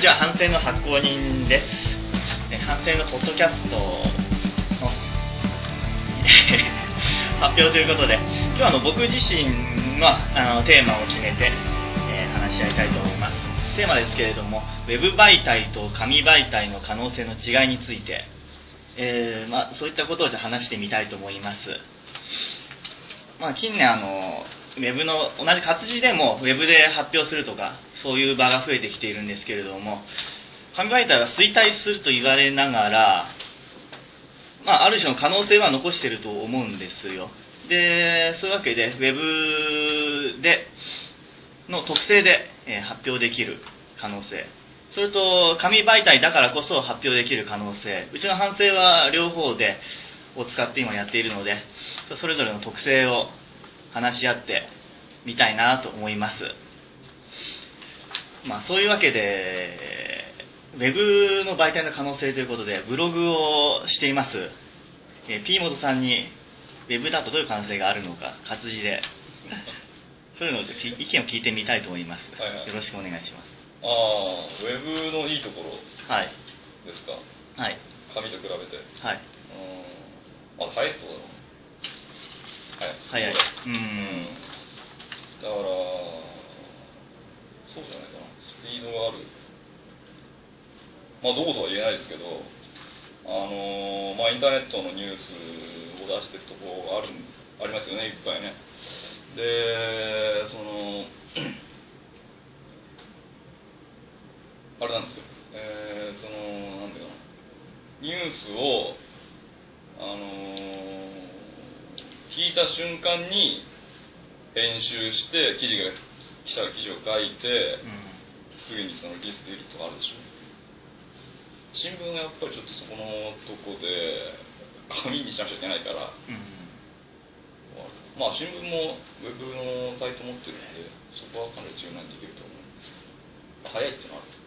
にちは、反省の発行人です。反省のポッドキャストの 発表ということで、今日はあの僕自身はあのテーマを決めて、えー話し合いたいと思います。テーマですけれども、ウェブ媒体と紙媒体の可能性の違いについて、えーまあ、そういったことをじゃ話してみたいと思います。まあ、近年あの、ウェブの同じ活字でもウェブで発表するとかそういう場が増えてきているんですけれども紙媒体は衰退すると言われながら、まあ、ある種の可能性は残してると思うんですよ。でそういうわけでウェブでの特性で、発表できる可能性。それと紙媒体だからこそ発表できる可能性。うちの反省は両方でを使って今やっているのでそれぞれの特性を話し合ってみたいなと思います。まあそういうわけでウェブの媒体の可能性ということでブログをしています、えー、P モトさんにウェブだとどういう可能性があるのか活字で。そういうのを意見を聞いてみたいと思います、はいはい。よろしくお願いします。ああウェブのいいところはい。ですか？はい。紙と比べて。はい。うん。あ早いってことだな早い。うんうん。だからそうじゃないかな。スピードがある。まあどことは言えないですけどあのまあインターネットのニュースを出してるところがあるありますよねいっぱいね。でその あれなんですよ、えーそのなんていうかなニュースをあのー聞いた瞬間に編集して記事が来たら記事を書いてすぐにそのリスト入れるとかあるでしょ。新聞がやっぱりちょっとそこのとこで紙にしなくちゃいけないから。うん。まあ新聞もウェブのサイト持ってるんでそこはかなり柔軟にできると思うんですけど。早いっていうのはある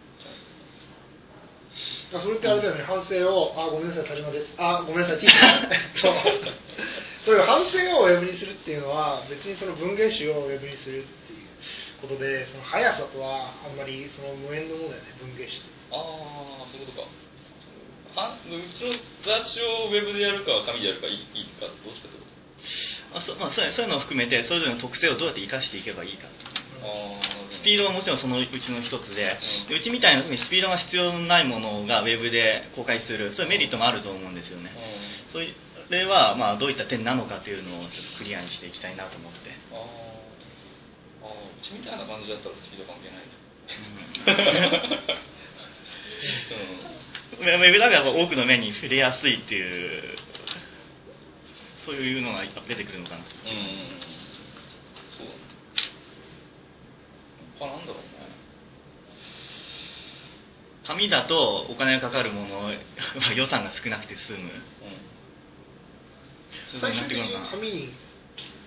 それってあれだよね、反省を、あ、ごめんなさい、田島です。あ、ごめんなさい、ティー そう。そういう反省をウェブにするっていうのは、別にその文芸集をウェブにするっていうことで、その速さとはあんまりその無縁のものだよね、文芸誌って。ああそういうことか。はうちの雑誌をウェブでやるか紙でやるかいいかどっちかってこあそまあ、そうそういうのを含めてそれぞれの特性をどうやって生かしていけばいいかと。ああスピードはもちろんそのうちの一つで、でうちみたいなスピードが必要ないものがウェブで公開する、そういうメリットもあると思うんですよね。そういうそれはまあどういった点なのかというのをちょっとクリアにしていきたいなと思って。あー。あー。うちみたいな感じだったらスピード関係ないウェブだから多くの目に触れやすいっていう、そういうのが出てくるのかな。うん、うん、そう他なんだろうね紙だとお金がかかるもの、予算が少なくて済む。うん最終的に。紙に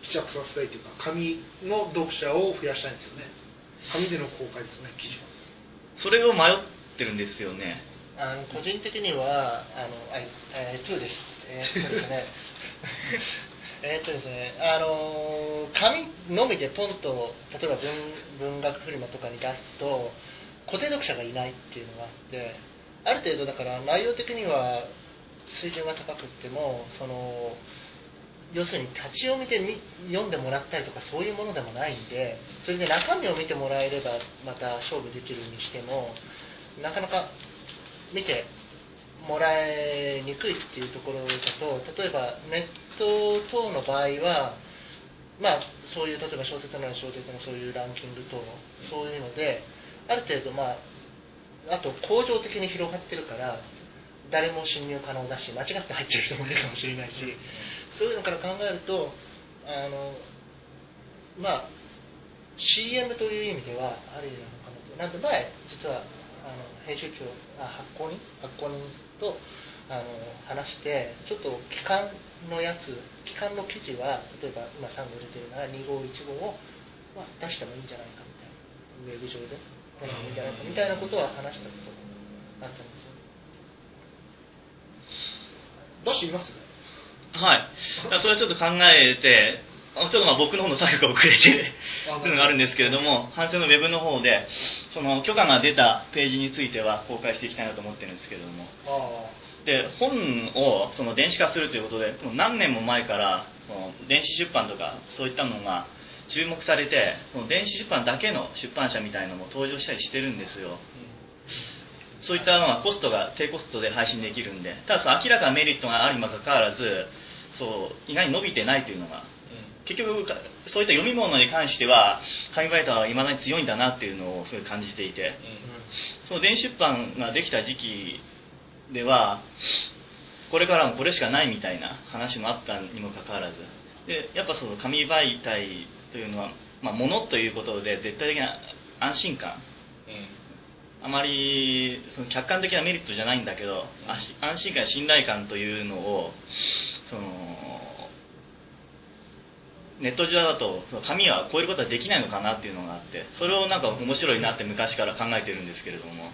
希釈させたいというか、紙の読者を増やしたいんですよね。紙での公開ですよね、記事は。それを迷ってるんですよね。あの個人的には、あの、あえー、2です。えーっとですね、えーっとですね、あの紙のみでポンと、例えば文文学フリマとかに出すと、固定読者がいないっていうのがあって、ある程度だから内容的には水準が高くっても、その、要するに立ち読みで読んでもらったりとかそういうものでもないんでそれで中身を見てもらえればまた勝負できるにしてもなかなか見てもらえにくいっていうところだと例えばネット等の場合はまあそういう例えば小説なら小説のそういうランキング等そういうのである程度まああと恒常的に広がってるから誰も侵入可能だし間違って入ってる人もいるかもしれないし、そういうのから考えるとあのまあ CM という意味ではありなのかなと。なんで前実はあの編集長あ発行人発行人とあの話してちょっと期間のやつ期間の記事は例えば今3号出てるなら2号1号を、まあ、出してもいいんじゃないかみたいな。ウェブ上で。出してもいいんじゃないかみたいなことは話したことがあったんですよ。出してみます？はい。それはちょっと考えて、ちょっとまあ僕の方の作業が遅れてあるのがあるんですけれども、反省のウェブの方で、その許可が出たページについては公開していきたいなと思ってるんですけれども、あで本をその電子化するということで、もう何年も前からその電子出版とかそういったのが注目されて、その電子出版だけの出版社みたいなのも登場したりしてるんですよ。そういったのはコストが低コストで配信できるんで、ただその明らかなメリットがあるにもかかわらず、そう意外に伸びてないというのが結局そういった読み物に関しては紙媒体はいまだに強いんだなっていうのをすごい感じていてその電子出版ができた時期ではこれからもこれしかないみたいな話もあったにもかかわらずでやっぱその紙媒体というのは、まあ、物ということで絶対的な安心感。あまりその客観的なメリットじゃないんだけど安心感信頼感というのをそのネット上だと紙は超えることはできないのかなっていうのがあってそれをなんか面白いなって昔から考えてるんですけれども。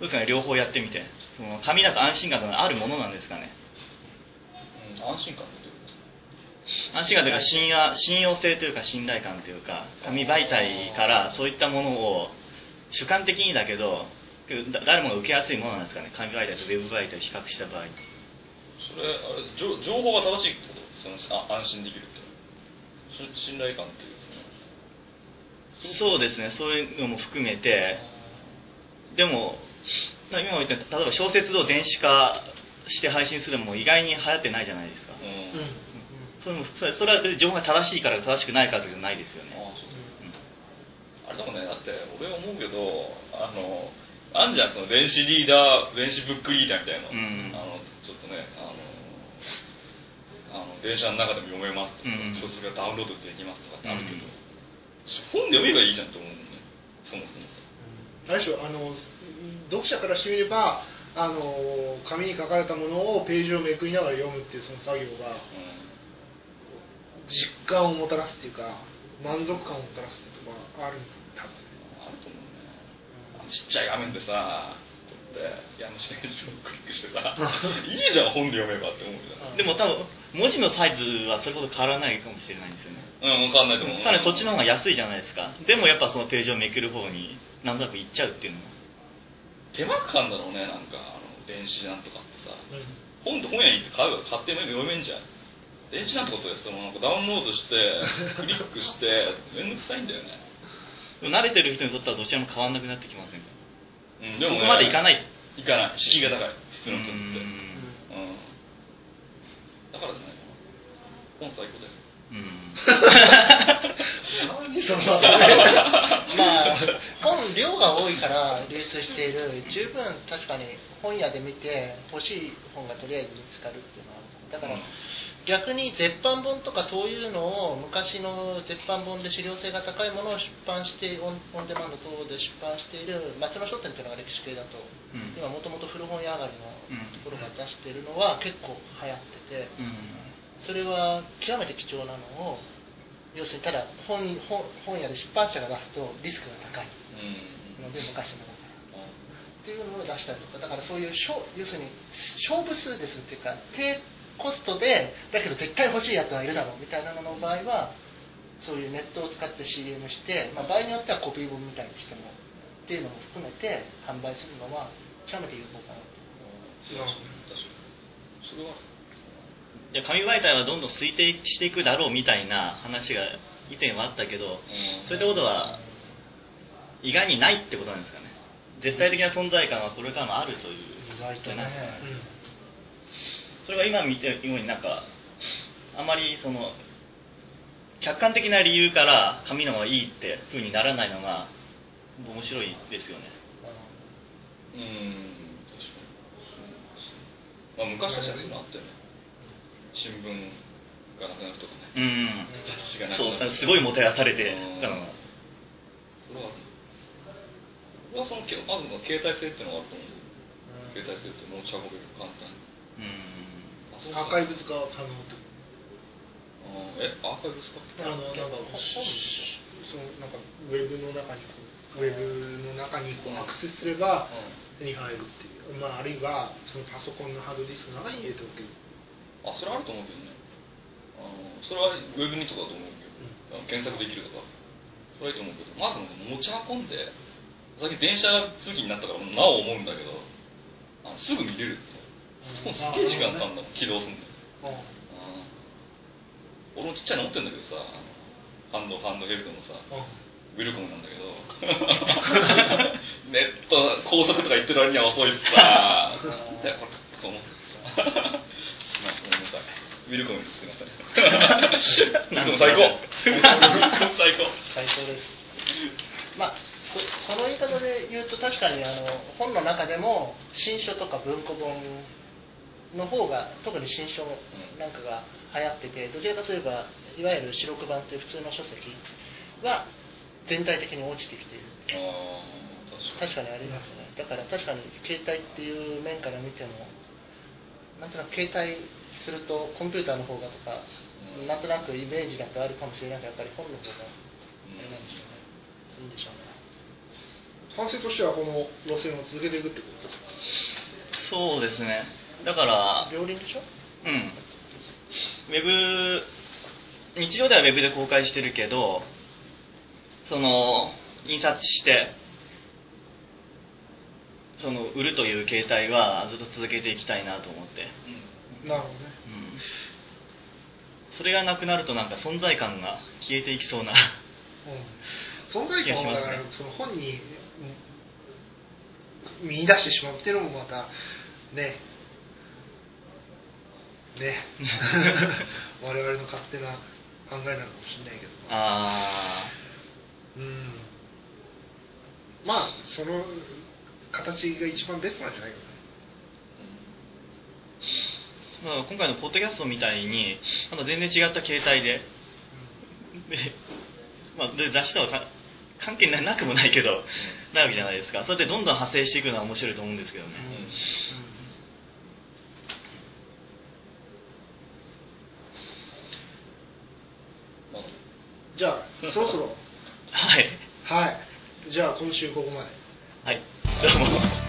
どうですかね？両方やってみて。その紙だと安心感があるものなんですかね？安心感って安心感というか信用信用性というか信頼感というか紙媒体からそういったものを主観的にだけどだ誰もが受けやすいものなんですかね。紙媒体とウェブ媒体を比較した場合。それあれ情情報が正しいってことそのあ安心できるって。し信頼感っていうそうですね。そういうのも含めて。でも今言った例えば小説を電子化して配信するのも意外に流行ってないじゃないですか、うん。うんそれもそれそれは情報が正しいから正しくないからじゃないですよね、あそうあれでもねだって俺思うけどあのあんじゃんその電子リーダー電子ブックリーダーみたいな、うん。あのちょっとねあのあの電車の中でも読めますとか、うん。小説がダウンロードできますとかってあるけど、うん。本で読めばいいじゃんと思うもんねそもそも。あれでしょあの読者からしてみればあの紙に書かれたものをページをめくりながら読むっていうその作業が実感をもたらすっていうか満足感をもたらすっていうのがあるんだあると思うね。ちっちゃい画面でさこうやって家主ページをクリックしてさいいじゃん本で読めばって思うじゃん。でも多分文字のサイズはそれほど変わらないかもしれないんですよね。うん分かんないと思う。さらにそっちの方が安いじゃないですか。でもやっぱそのページをめくる方になんとなく行っちゃうっていうのは。手間かかんだろうねなんかあの電子なんとかってさ。本って本屋に行って買うから買って読めんじゃん電子なことでそのなんかダウンロードして クリックしてめんどくさいんだよね、でも慣れてる人にとってはどちらも変わらなくなってきませんか？うん、そこまでいかない。いかない。敷居が高い。普通のう人って。うん。ん。だからじゃないか。な本最高だよ。うん。何そのまあ本量が多いから流通している。十分確かに本屋で見て欲しい本がとりあえず見つかるっていうのはある。だから、逆に絶版本とかそういうのを昔の絶版本で資料性が高いものを出版してオンオンデマンド等で出版している松野書店っていうのが歴史系だと、うん。今もともと古本屋上がりのうんところが出しているのは結構流行ってて、うん。それは極めて貴重なのを要するにただ本本本屋で出版社が出すとリスクが高い。うん。ので昔のだから。っていうのを出したりとかだからそういう勝要するに勝負数ですっていうか低コストでだけど絶対欲しいやつはいるだろうみたいなのの場合はそういうネットを使って CM して、まあ、場合によってはコピー本みたいにしてもっていうのも含めて販売するのは極めて有効かなと確かに。それは。じゃあ紙媒体はどんどん推定していくだろうみたいな話が以前はあったけど、そういったことは意外にないってことなんですかね。絶対的な存在感はこれからもあるという。意外とねそれが今見てるようになんかあまりその客観的な理由から紙の方がいいってふうにならないのが面白いですよね。うん確かに。まあ昔たちはそういうのあったよね。新聞がなくなるとかね。うん。雑誌がなくそうすごいもてあされてうん。たのがそれは俺はそのけまずの携帯性っていうのがあると思う。携帯性って持ち運べる簡単に。うんアーカイブス化可能えアーカイブスかあのなんか本そのなんかウェブの中にウェブの中にこうアクセスすれば手に入るっていう、まあ、あるいはそのパソコンのハードディスクの中に入れておけるあそれあると思うけどね。あのそれはウェブにとかだと思うけど、あの検索できるとか。それはいいと思うけど。まず持ち運んで最近電車通勤になったからなお思うんだけどあのすぐ見れるってすげえ時間かかんだ起動すんだようん。俺もちっちゃいの持ってんだけどさあのハンドハンドヘルドのさウィルコムなんだけど。ネット高速とか行ってる割には遅いっすさでこれこう思ってさまあごめんなさいウィルコムですすいません 最高最高。最高です。まあそその言い方で言うと確かにあの本の中でも新書とか文庫本の方が特に新書なんかが流行っててどちらかといえばいわゆる白黒版という普通の書籍は全体的に落ちてきている。ああ確か確かにありますね。だから確かに携帯っていう面から見てもなんとなく携帯するとコンピューターの方がとか、うん。なんとなくイメージだとあるかもしれない。けどやっぱり本の方があれなんでしょうね。いいんでしょうね。反省としてはこの路線を続けていくってことですか？そうですねだから両輪でしょ？うん。ウェブ日常ではウェブで公開してるけどその印刷してその売るという形態はずっと続けていきたいなと思って、なるほどね。うん、それがなくなるとなんか存在感が消えていきそうな。うん。存在感をだその本にうん見出してしまうっていうのもまたねね。我々の勝手な考えなのかもしれないけど。あうん。まあその形が一番ベストなんじゃないかな。ーまあ今回のポッドキャストみたいにまた全然違った形態で。で、まあ、で雑誌とはか関係ななくもないけど、ないわけじゃないですか。そうやってどんどん派生していくのは面白いと思うんですけどね、まあじゃあそろそろ。はい。はい。じゃあ今週ここまで。はい。どうも